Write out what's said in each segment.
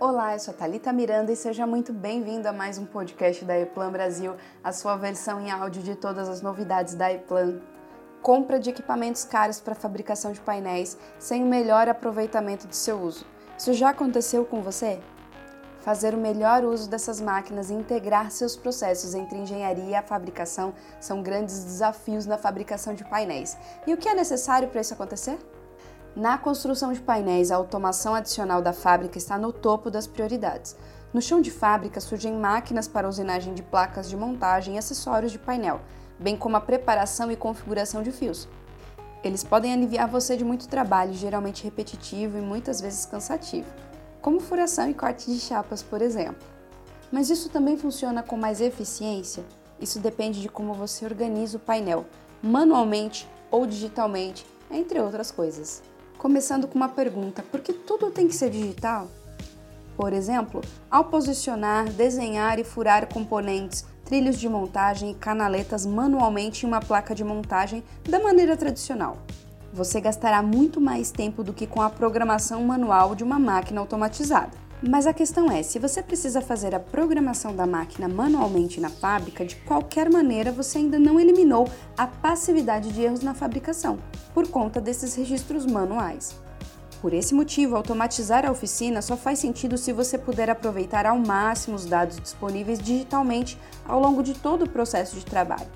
Olá, eu sou a Thalita Miranda e seja muito bem-vindo a mais um podcast da Eplan Brasil, a sua versão em áudio de todas as novidades da Eplan. Compra de equipamentos caros para fabricação de painéis sem o melhor aproveitamento do seu uso. Isso já aconteceu com você? Fazer o melhor uso dessas máquinas e integrar seus processos entre engenharia e a fabricação são grandes desafios na fabricação de painéis. E o que é necessário para isso acontecer? Na construção de painéis, a automação adicional da fábrica está no topo das prioridades. No chão de fábrica surgem máquinas para usinagem de placas de montagem e acessórios de painel, bem como a preparação e configuração de fios. Eles podem aliviar você de muito trabalho, geralmente repetitivo e muitas vezes cansativo como furação e corte de chapas, por exemplo. Mas isso também funciona com mais eficiência? Isso depende de como você organiza o painel, manualmente ou digitalmente, entre outras coisas. Começando com uma pergunta: por que tudo tem que ser digital? Por exemplo, ao posicionar, desenhar e furar componentes, trilhos de montagem e canaletas manualmente em uma placa de montagem da maneira tradicional você gastará muito mais tempo do que com a programação manual de uma máquina automatizada. Mas a questão é, se você precisa fazer a programação da máquina manualmente na fábrica, de qualquer maneira você ainda não eliminou a passividade de erros na fabricação, por conta desses registros manuais. Por esse motivo, automatizar a oficina só faz sentido se você puder aproveitar ao máximo os dados disponíveis digitalmente ao longo de todo o processo de trabalho.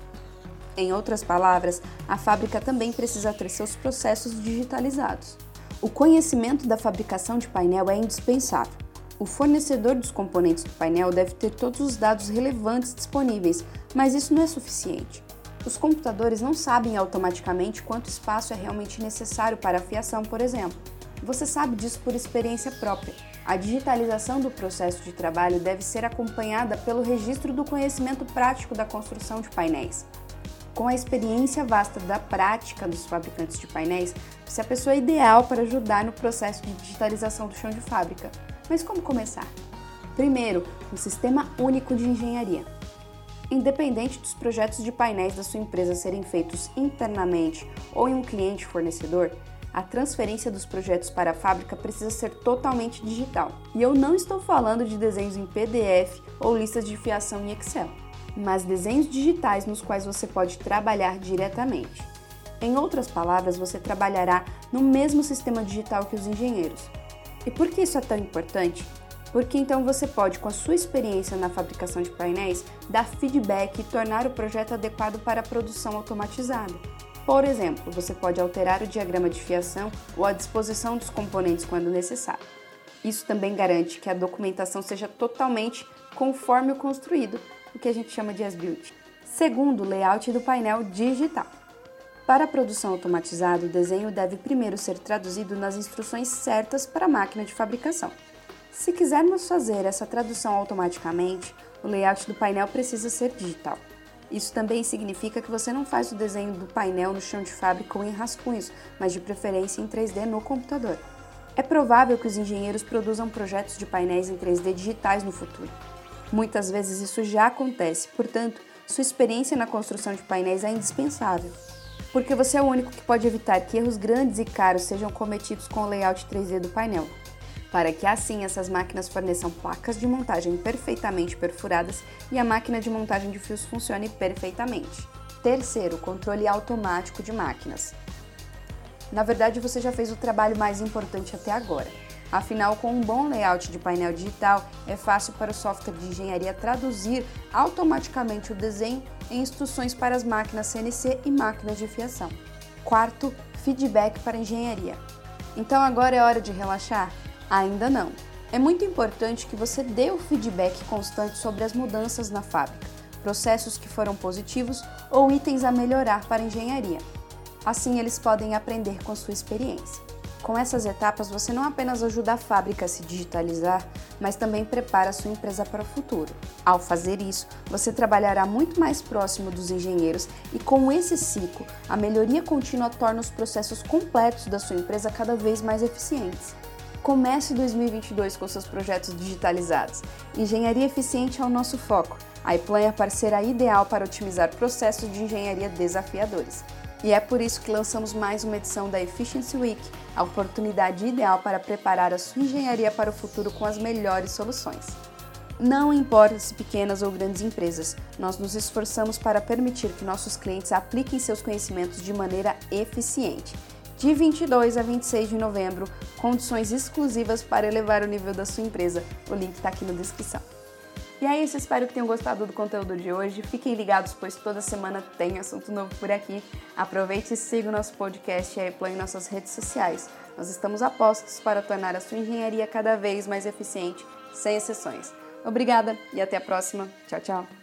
Em outras palavras, a fábrica também precisa ter seus processos digitalizados. O conhecimento da fabricação de painel é indispensável. O fornecedor dos componentes do painel deve ter todos os dados relevantes disponíveis, mas isso não é suficiente. Os computadores não sabem automaticamente quanto espaço é realmente necessário para a fiação, por exemplo. Você sabe disso por experiência própria. A digitalização do processo de trabalho deve ser acompanhada pelo registro do conhecimento prático da construção de painéis. Com a experiência vasta da prática dos fabricantes de painéis, você é a pessoa ideal para ajudar no processo de digitalização do chão de fábrica. Mas como começar? Primeiro, um sistema único de engenharia. Independente dos projetos de painéis da sua empresa serem feitos internamente ou em um cliente fornecedor, a transferência dos projetos para a fábrica precisa ser totalmente digital. E eu não estou falando de desenhos em PDF ou listas de fiação em Excel mas desenhos digitais nos quais você pode trabalhar diretamente. Em outras palavras, você trabalhará no mesmo sistema digital que os engenheiros. E por que isso é tão importante? Porque então você pode, com a sua experiência na fabricação de painéis, dar feedback e tornar o projeto adequado para a produção automatizada. Por exemplo, você pode alterar o diagrama de fiação ou a disposição dos componentes quando necessário. Isso também garante que a documentação seja totalmente conforme o construído, o que a gente chama de as-built. Segundo, layout do painel digital. Para a produção automatizada, o desenho deve primeiro ser traduzido nas instruções certas para a máquina de fabricação. Se quisermos fazer essa tradução automaticamente, o layout do painel precisa ser digital. Isso também significa que você não faz o desenho do painel no chão de fábrica ou em rascunhos, mas de preferência em 3D no computador. É provável que os engenheiros produzam projetos de painéis em 3D digitais no futuro. Muitas vezes isso já acontece, portanto, sua experiência na construção de painéis é indispensável, porque você é o único que pode evitar que erros grandes e caros sejam cometidos com o layout 3D do painel, para que assim essas máquinas forneçam placas de montagem perfeitamente perfuradas e a máquina de montagem de fios funcione perfeitamente. Terceiro, controle automático de máquinas. Na verdade, você já fez o trabalho mais importante até agora Afinal, com um bom layout de painel digital, é fácil para o software de engenharia traduzir automaticamente o desenho em instruções para as máquinas CNC e máquinas de fiação. Quarto, feedback para engenharia. Então agora é hora de relaxar? Ainda não. É muito importante que você dê o feedback constante sobre as mudanças na fábrica, processos que foram positivos ou itens a melhorar para a engenharia. Assim eles podem aprender com sua experiência. Com essas etapas, você não apenas ajuda a fábrica a se digitalizar, mas também prepara a sua empresa para o futuro. Ao fazer isso, você trabalhará muito mais próximo dos engenheiros e, com esse ciclo, a melhoria contínua torna os processos completos da sua empresa cada vez mais eficientes. Comece 2022 com seus projetos digitalizados. Engenharia eficiente é o nosso foco. A iPlan é a parceira ideal para otimizar processos de engenharia desafiadores. E é por isso que lançamos mais uma edição da Efficiency Week, a oportunidade ideal para preparar a sua engenharia para o futuro com as melhores soluções. Não importa se pequenas ou grandes empresas, nós nos esforçamos para permitir que nossos clientes apliquem seus conhecimentos de maneira eficiente. De 22 a 26 de novembro, condições exclusivas para elevar o nível da sua empresa. O link está aqui na descrição. E é isso, espero que tenham gostado do conteúdo de hoje. Fiquem ligados, pois toda semana tem assunto novo por aqui. Aproveite e siga o nosso podcast e em nossas redes sociais. Nós estamos a postos para tornar a sua engenharia cada vez mais eficiente, sem exceções. Obrigada e até a próxima. Tchau, tchau.